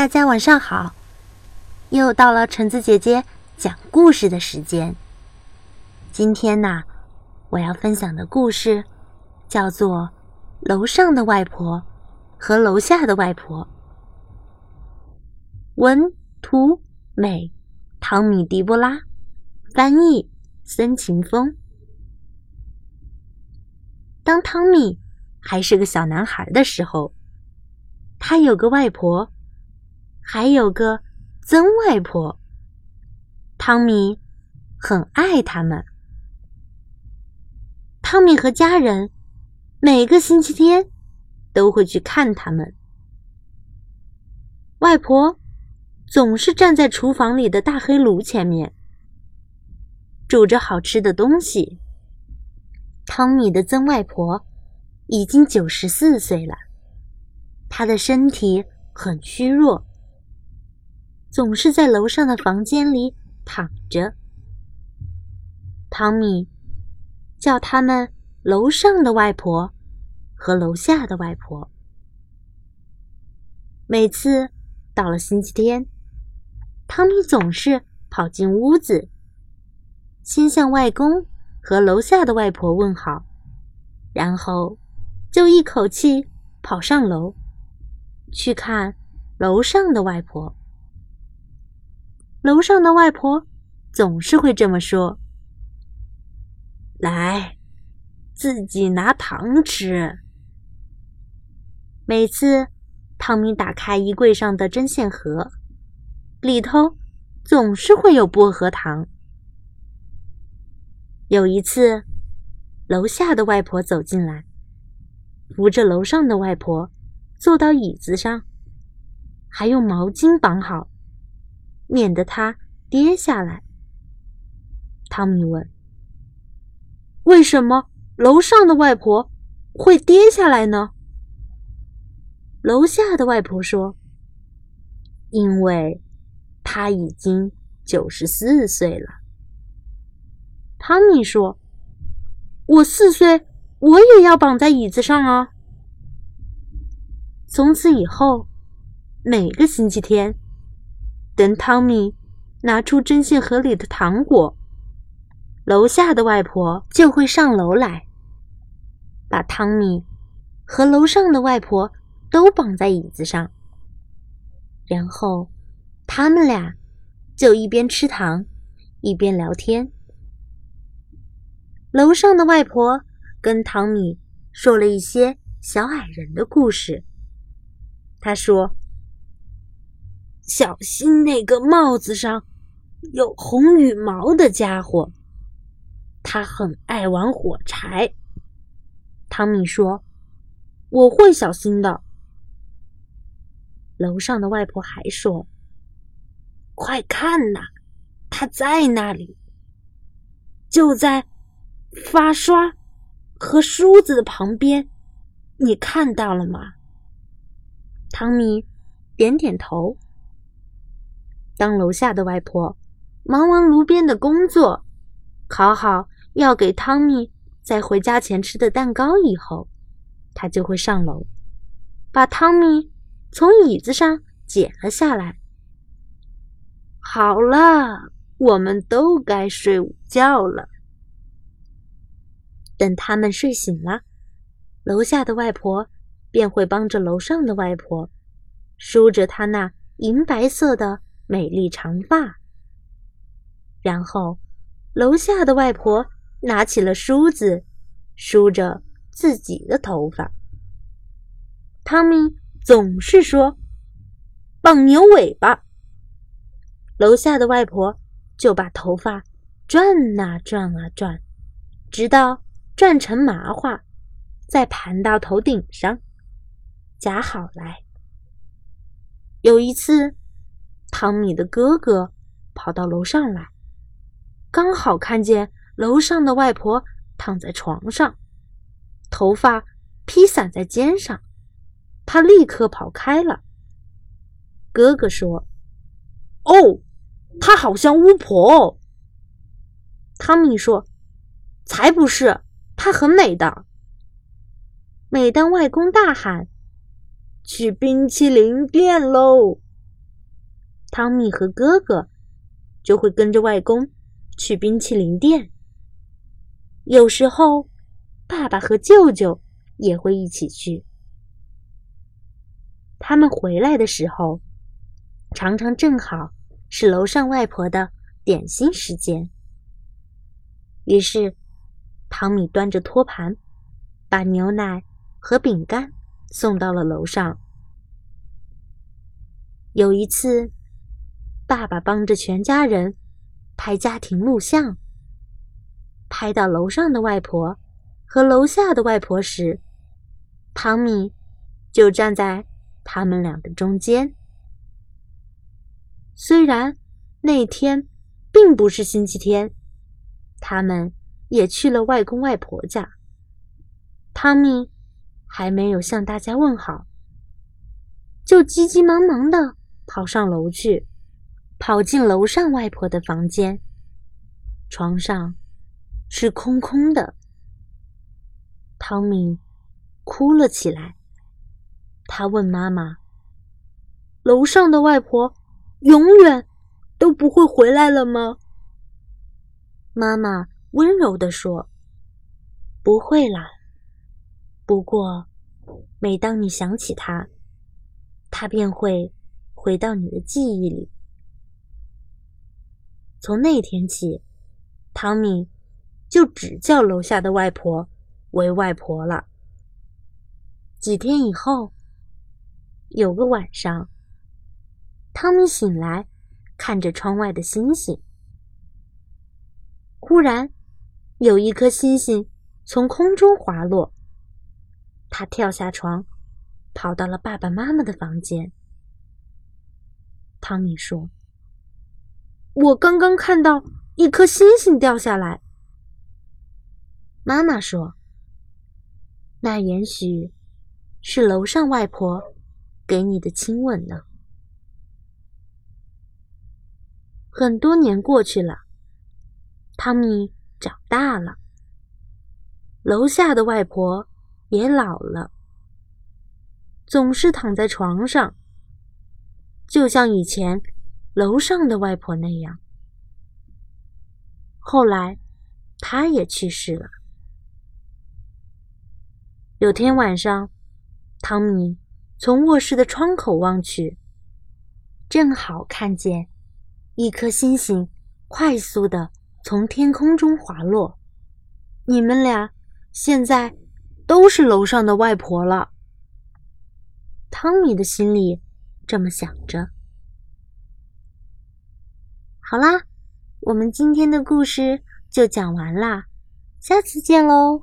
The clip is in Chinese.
大家晚上好，又到了橙子姐姐讲故事的时间。今天呢，我要分享的故事叫做《楼上的外婆和楼下的外婆》。文图美，汤米·迪波拉，翻译孙晴风。当汤米还是个小男孩的时候，他有个外婆。还有个曾外婆，汤米很爱他们。汤米和家人每个星期天都会去看他们。外婆总是站在厨房里的大黑炉前面，煮着好吃的东西。汤米的曾外婆已经九十四岁了，她的身体很虚弱。总是在楼上的房间里躺着。汤米叫他们楼上的外婆和楼下的外婆。每次到了星期天，汤米总是跑进屋子，先向外公和楼下的外婆问好，然后就一口气跑上楼去看楼上的外婆。楼上的外婆总是会这么说：“来，自己拿糖吃。”每次汤米打开衣柜上的针线盒，里头总是会有薄荷糖。有一次，楼下的外婆走进来，扶着楼上的外婆坐到椅子上，还用毛巾绑好。免得它跌下来。汤米问：“为什么楼上的外婆会跌下来呢？”楼下的外婆说：“因为她已经九十四岁了。”汤米说：“我四岁，我也要绑在椅子上啊！”从此以后，每个星期天。等汤米拿出针线盒里的糖果，楼下的外婆就会上楼来，把汤米和楼上的外婆都绑在椅子上，然后他们俩就一边吃糖一边聊天。楼上的外婆跟汤米说了一些小矮人的故事，她说。小心那个帽子上有红羽毛的家伙，他很爱玩火柴。汤米说：“我会小心的。”楼上的外婆还说：“快看呐，他在那里，就在发刷和梳子的旁边，你看到了吗？”汤米点点头。当楼下的外婆忙完炉边的工作，烤好要给汤米在回家前吃的蛋糕以后，他就会上楼，把汤米从椅子上捡了下来。好了，我们都该睡午觉了。等他们睡醒了，楼下的外婆便会帮着楼上的外婆梳着她那银白色的。美丽长发，然后楼下的外婆拿起了梳子，梳着自己的头发。汤米总是说：“绑牛尾巴。”楼下的外婆就把头发转啊转啊转，直到转成麻花，再盘到头顶上，夹好来。有一次。汤米的哥哥跑到楼上来，刚好看见楼上的外婆躺在床上，头发披散在肩上。他立刻跑开了。哥哥说：“哦，她好像巫婆。”。”汤米说：“才不是，她很美的。”每当外公大喊：“去冰淇淋店喽！”汤米和哥哥就会跟着外公去冰淇淋店。有时候，爸爸和舅舅也会一起去。他们回来的时候，常常正好是楼上外婆的点心时间。于是，汤米端着托盘，把牛奶和饼干送到了楼上。有一次，爸爸帮着全家人拍家庭录像。拍到楼上的外婆和楼下的外婆时，汤米就站在他们俩的中间。虽然那天并不是星期天，他们也去了外公外婆家。汤米还没有向大家问好，就急急忙忙的跑上楼去，跑进楼上外婆的房间，床上。是空空的，汤米哭了起来。他问妈妈：“楼上的外婆永远都不会回来了吗？”妈妈温柔地说：“不会啦。不过，每当你想起她，她便会回到你的记忆里。”从那天起，汤米。就只叫楼下的外婆为外婆了。几天以后，有个晚上，汤米醒来，看着窗外的星星，忽然有一颗星星从空中滑落。他跳下床，跑到了爸爸妈妈的房间。汤米说：“我刚刚看到一颗星星掉下来。”妈妈说：“那也许是楼上外婆给你的亲吻呢。”很多年过去了，汤米长大了，楼下的外婆也老了，总是躺在床上，就像以前楼上的外婆那样。后来，她也去世了。有天晚上，汤米从卧室的窗口望去，正好看见一颗星星快速的从天空中滑落。你们俩现在都是楼上的外婆了。汤米的心里这么想着。好啦，我们今天的故事就讲完啦，下次见喽。